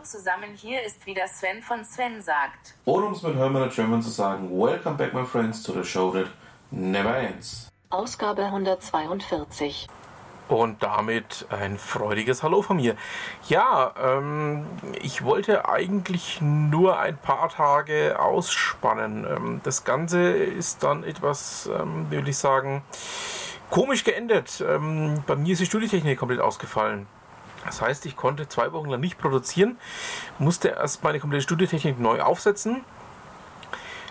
Hallo zusammen, hier ist wieder Sven von Sven sagt. Oder um es mit Hermann German zu sagen, Welcome back my friends to the show that never ends. Ausgabe 142. Und damit ein freudiges Hallo von mir. Ja, ähm, ich wollte eigentlich nur ein paar Tage ausspannen. Ähm, das Ganze ist dann etwas, ähm, würde ich sagen, komisch geendet. Ähm, bei mir ist die Studiotechnik komplett ausgefallen. Das heißt, ich konnte zwei Wochen lang nicht produzieren, musste erst meine komplette Studiotechnik neu aufsetzen.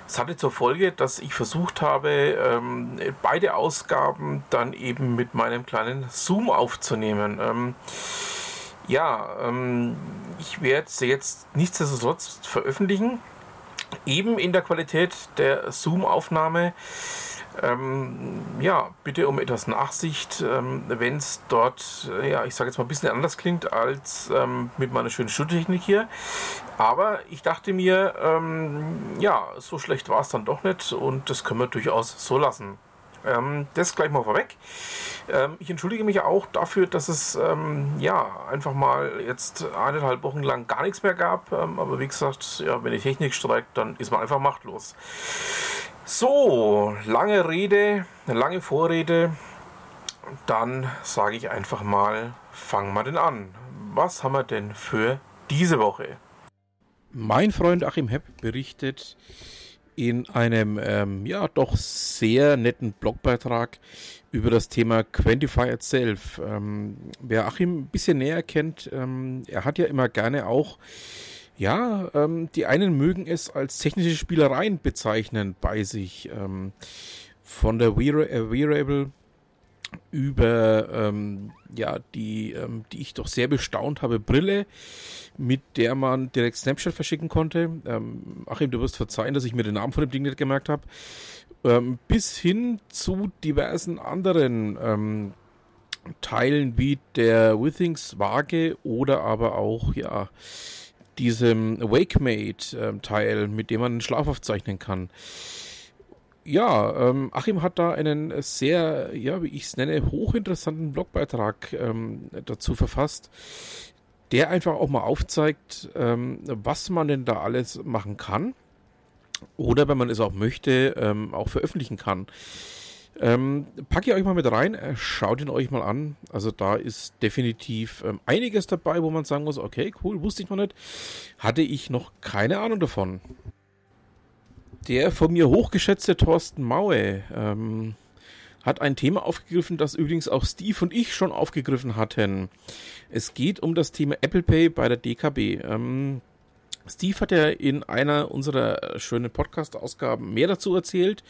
Das hatte zur Folge, dass ich versucht habe, ähm, beide Ausgaben dann eben mit meinem kleinen Zoom aufzunehmen. Ähm, ja, ähm, ich werde sie jetzt nichtsdestotrotz veröffentlichen. Eben in der Qualität der Zoom-Aufnahme. Ähm, ja, bitte um etwas Nachsicht, ähm, wenn es dort, äh, ja, ich sage jetzt mal ein bisschen anders klingt als ähm, mit meiner schönen Studiotechnik hier. Aber ich dachte mir, ähm, ja, so schlecht war es dann doch nicht und das können wir durchaus so lassen. Ähm, das gleich mal vorweg. Ähm, ich entschuldige mich auch dafür, dass es ja einfach mal jetzt eineinhalb Wochen lang gar nichts mehr gab. aber wie gesagt, ja, wenn die Technik streikt, dann ist man einfach machtlos. So, lange Rede, lange Vorrede. Dann sage ich einfach mal, fangen wir denn an. Was haben wir denn für diese Woche? Mein Freund Achim Hepp berichtet in einem ähm, ja doch sehr netten Blogbeitrag über das Thema Quantify Itself. Ähm, wer Achim ein bisschen näher kennt, ähm, er hat ja immer gerne auch ja, ähm, die einen mögen es als technische Spielereien bezeichnen bei sich. Ähm, von der Wearable äh, über ähm, ja die ähm, die ich doch sehr bestaunt habe Brille mit der man direkt Snapchat verschicken konnte ähm, Achim du wirst verzeihen dass ich mir den Namen von dem Ding nicht gemerkt habe ähm, bis hin zu diversen anderen ähm, Teilen wie der Withings Waage oder aber auch ja diesem WakeMate-Teil, mit dem man einen Schlaf aufzeichnen kann. Ja, ähm, Achim hat da einen sehr, ja, wie ich es nenne, hochinteressanten Blogbeitrag ähm, dazu verfasst, der einfach auch mal aufzeigt, ähm, was man denn da alles machen kann oder, wenn man es auch möchte, ähm, auch veröffentlichen kann. Ähm, packe ich euch mal mit rein, äh, schaut ihn euch mal an. Also da ist definitiv ähm, einiges dabei, wo man sagen muss, okay, cool, wusste ich noch nicht. Hatte ich noch keine Ahnung davon. Der von mir hochgeschätzte Thorsten Maue ähm, hat ein Thema aufgegriffen, das übrigens auch Steve und ich schon aufgegriffen hatten. Es geht um das Thema Apple Pay bei der DKB. Ähm, Steve hat ja in einer unserer schönen Podcast-Ausgaben mehr dazu erzählt.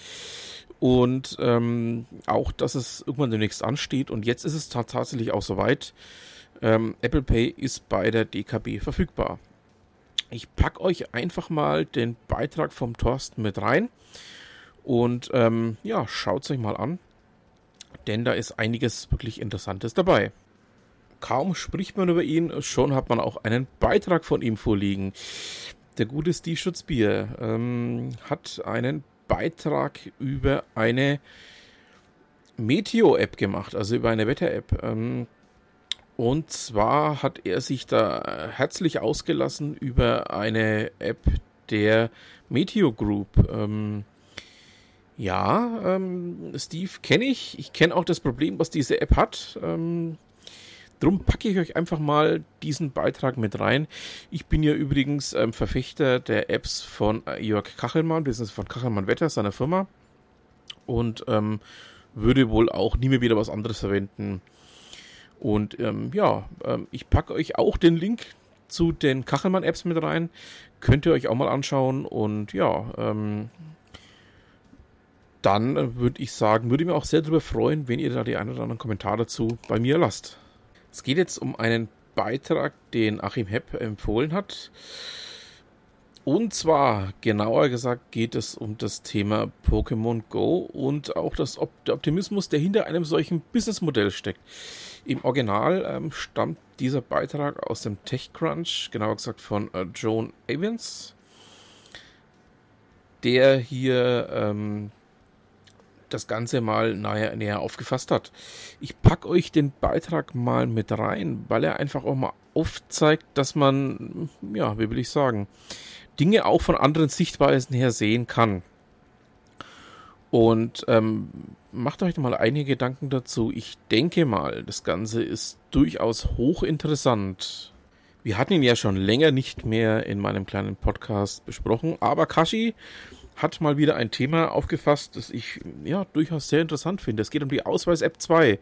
Und ähm, auch, dass es irgendwann demnächst ansteht. Und jetzt ist es tatsächlich auch soweit. Ähm, Apple Pay ist bei der DKB verfügbar. Ich packe euch einfach mal den Beitrag vom Thorsten mit rein. Und ähm, ja, schaut es euch mal an. Denn da ist einiges wirklich Interessantes dabei. Kaum spricht man über ihn, schon hat man auch einen Beitrag von ihm vorliegen. Der gute Steve Schutzbier ähm, hat einen Beitrag über eine Meteo-App gemacht, also über eine Wetter-App. Ähm, und zwar hat er sich da herzlich ausgelassen über eine App der Meteo Group. Ähm, ja, ähm, Steve kenne ich. Ich kenne auch das Problem, was diese App hat. Drum packe ich euch einfach mal diesen Beitrag mit rein. Ich bin ja übrigens ähm, Verfechter der Apps von äh, Jörg Kachelmann, bzw. von Kachelmann Wetter, seiner Firma. Und ähm, würde wohl auch nie mehr wieder was anderes verwenden. Und ähm, ja, ähm, ich packe euch auch den Link zu den Kachelmann-Apps mit rein. Könnt ihr euch auch mal anschauen. Und ja, ähm, dann äh, würde ich sagen, würde ich mir auch sehr darüber freuen, wenn ihr da die ein oder anderen Kommentar dazu bei mir lasst. Es geht jetzt um einen Beitrag, den Achim Hepp empfohlen hat. Und zwar, genauer gesagt, geht es um das Thema Pokémon Go und auch das Op der Optimismus, der hinter einem solchen Businessmodell steckt. Im Original ähm, stammt dieser Beitrag aus dem TechCrunch, genauer gesagt von äh, Joan Evans, der hier ähm, das Ganze mal näher, näher aufgefasst hat. Ich packe euch den Beitrag mal mit rein, weil er einfach auch mal aufzeigt, dass man, ja, wie will ich sagen, Dinge auch von anderen Sichtweisen her sehen kann. Und ähm, macht euch mal einige Gedanken dazu. Ich denke mal, das Ganze ist durchaus hochinteressant. Wir hatten ihn ja schon länger nicht mehr in meinem kleinen Podcast besprochen, aber Kashi hat mal wieder ein Thema aufgefasst, das ich ja durchaus sehr interessant finde. Es geht um die Ausweis-App 2.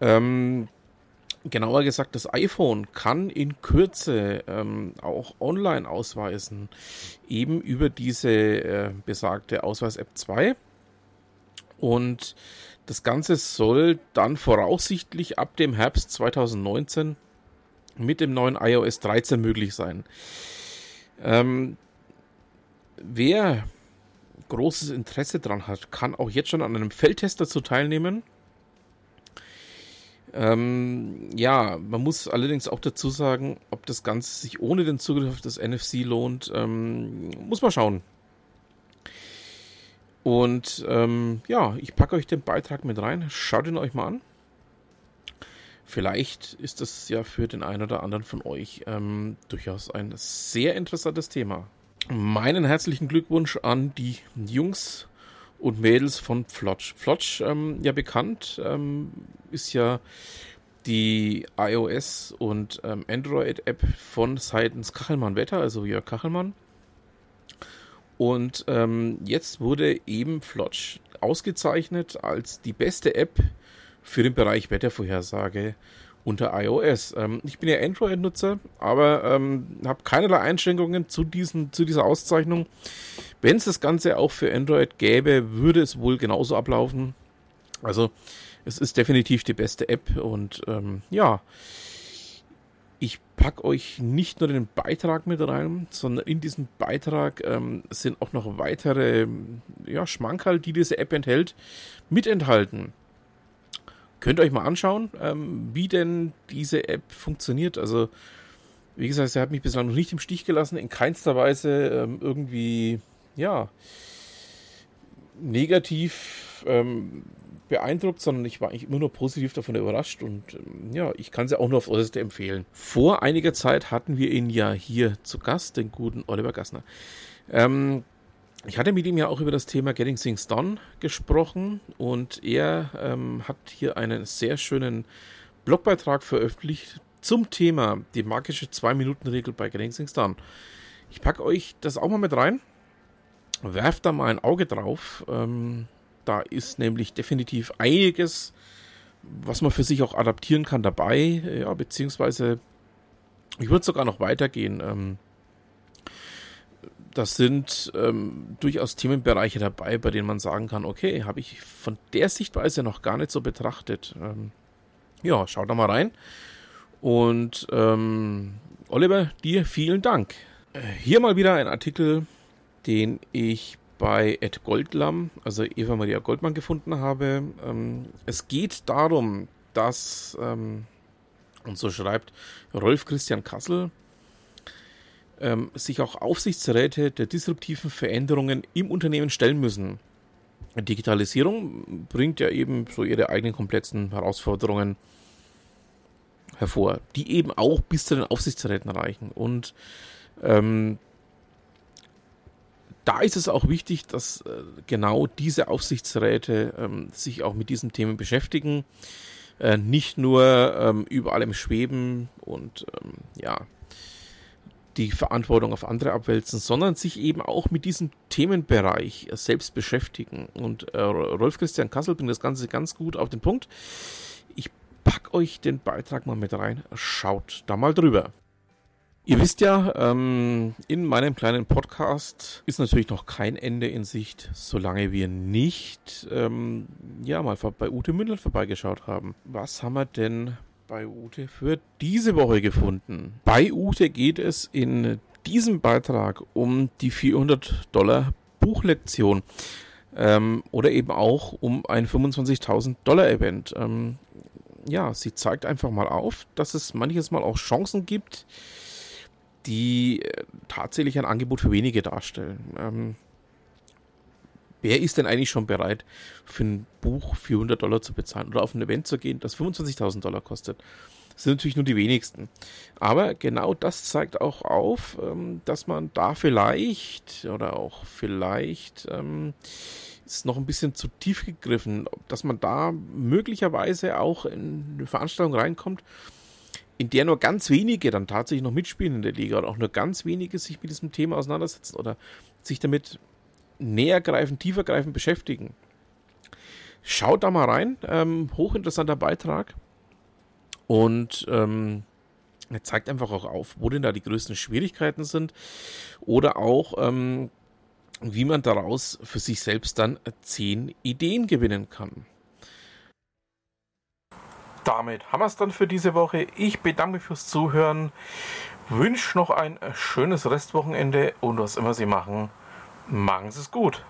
Ähm, genauer gesagt, das iPhone kann in Kürze ähm, auch online ausweisen, eben über diese äh, besagte Ausweis-App 2. Und das Ganze soll dann voraussichtlich ab dem Herbst 2019 mit dem neuen iOS 13 möglich sein. Ähm, wer großes Interesse daran hat, kann auch jetzt schon an einem Feldtest dazu teilnehmen. Ähm, ja, man muss allerdings auch dazu sagen, ob das Ganze sich ohne den Zugriff auf das NFC lohnt, ähm, muss man schauen. Und ähm, ja, ich packe euch den Beitrag mit rein. Schaut ihn euch mal an. Vielleicht ist das ja für den einen oder anderen von euch ähm, durchaus ein sehr interessantes Thema. Meinen herzlichen Glückwunsch an die Jungs und Mädels von Flotsch. Flotsch, ähm, ja bekannt, ähm, ist ja die iOS und ähm, Android-App von seitens Kachelmann Wetter, also Jörg Kachelmann. Und ähm, jetzt wurde eben Flotsch ausgezeichnet als die beste App für den Bereich Wettervorhersage unter iOS. Ähm, ich bin ja Android-Nutzer, aber ähm, habe keinerlei Einschränkungen zu, diesem, zu dieser Auszeichnung. Wenn es das Ganze auch für Android gäbe, würde es wohl genauso ablaufen. Also es ist definitiv die beste App und ähm, ja, ich packe euch nicht nur den Beitrag mit rein, sondern in diesem Beitrag ähm, sind auch noch weitere ja, Schmankerl, die diese App enthält, mit enthalten. Könnt ihr euch mal anschauen, ähm, wie denn diese App funktioniert. Also, wie gesagt, sie hat mich bislang noch nicht im Stich gelassen, in keinster Weise ähm, irgendwie, ja, negativ ähm, beeindruckt, sondern ich war eigentlich immer nur positiv davon überrascht und ähm, ja, ich kann sie auch nur auf äußerste empfehlen. Vor einiger Zeit hatten wir ihn ja hier zu Gast, den guten Oliver Gassner. Ähm, ich hatte mit ihm ja auch über das Thema Getting Things Done gesprochen und er ähm, hat hier einen sehr schönen Blogbeitrag veröffentlicht zum Thema die magische 2-Minuten-Regel bei Getting Things Done. Ich packe euch das auch mal mit rein. Werft da mal ein Auge drauf. Ähm, da ist nämlich definitiv einiges, was man für sich auch adaptieren kann dabei. Ja, beziehungsweise ich würde sogar noch weitergehen. Ähm, das sind ähm, durchaus Themenbereiche dabei, bei denen man sagen kann, okay, habe ich von der Sichtweise noch gar nicht so betrachtet. Ähm, ja, schaut da mal rein. Und ähm, Oliver, dir vielen Dank. Äh, hier mal wieder ein Artikel, den ich bei Ed Goldlam, also Eva Maria Goldmann, gefunden habe. Ähm, es geht darum, dass, ähm, und so schreibt Rolf Christian Kassel, ähm, sich auch Aufsichtsräte der disruptiven Veränderungen im Unternehmen stellen müssen. Digitalisierung bringt ja eben so ihre eigenen komplexen Herausforderungen hervor, die eben auch bis zu den Aufsichtsräten reichen. Und ähm, da ist es auch wichtig, dass äh, genau diese Aufsichtsräte ähm, sich auch mit diesen Themen beschäftigen, äh, nicht nur ähm, über allem schweben und ähm, ja, die Verantwortung auf andere abwälzen, sondern sich eben auch mit diesem Themenbereich selbst beschäftigen. Und äh, Rolf Christian Kassel bringt das Ganze ganz gut auf den Punkt. Ich packe euch den Beitrag mal mit rein. Schaut da mal drüber. Ihr wisst ja, ähm, in meinem kleinen Podcast ist natürlich noch kein Ende in Sicht, solange wir nicht ähm, ja mal bei Ute Mündel vorbeigeschaut haben. Was haben wir denn bei Ute für diese Woche gefunden. Bei Ute geht es in diesem Beitrag um die 400 Dollar Buchlektion ähm, oder eben auch um ein 25.000 Dollar Event. Ähm, ja, sie zeigt einfach mal auf, dass es manches Mal auch Chancen gibt, die äh, tatsächlich ein Angebot für wenige darstellen. Ähm, wer ist denn eigentlich schon bereit, für ein Buch 400 Dollar zu bezahlen oder auf ein Event zu gehen, das 25.000 Dollar kostet? Das sind natürlich nur die wenigsten. Aber genau das zeigt auch auf, ähm, dass man da vielleicht oder auch vielleicht ähm, ist noch ein bisschen zu tief gegriffen, dass man da möglicherweise auch in eine Veranstaltung reinkommt, in der nur ganz wenige dann tatsächlich noch mitspielen in der Liga und auch nur ganz wenige sich mit diesem Thema auseinandersetzen oder sich damit nähergreifend, tiefergreifend beschäftigen. Schaut da mal rein. Ähm, hochinteressanter Beitrag. Und ähm, er zeigt einfach auch auf, wo denn da die größten Schwierigkeiten sind. Oder auch, ähm, wie man daraus für sich selbst dann zehn Ideen gewinnen kann. Damit haben wir es dann für diese Woche. Ich bedanke mich fürs Zuhören, wünsche noch ein schönes Restwochenende und was immer Sie machen, machen Sie es gut.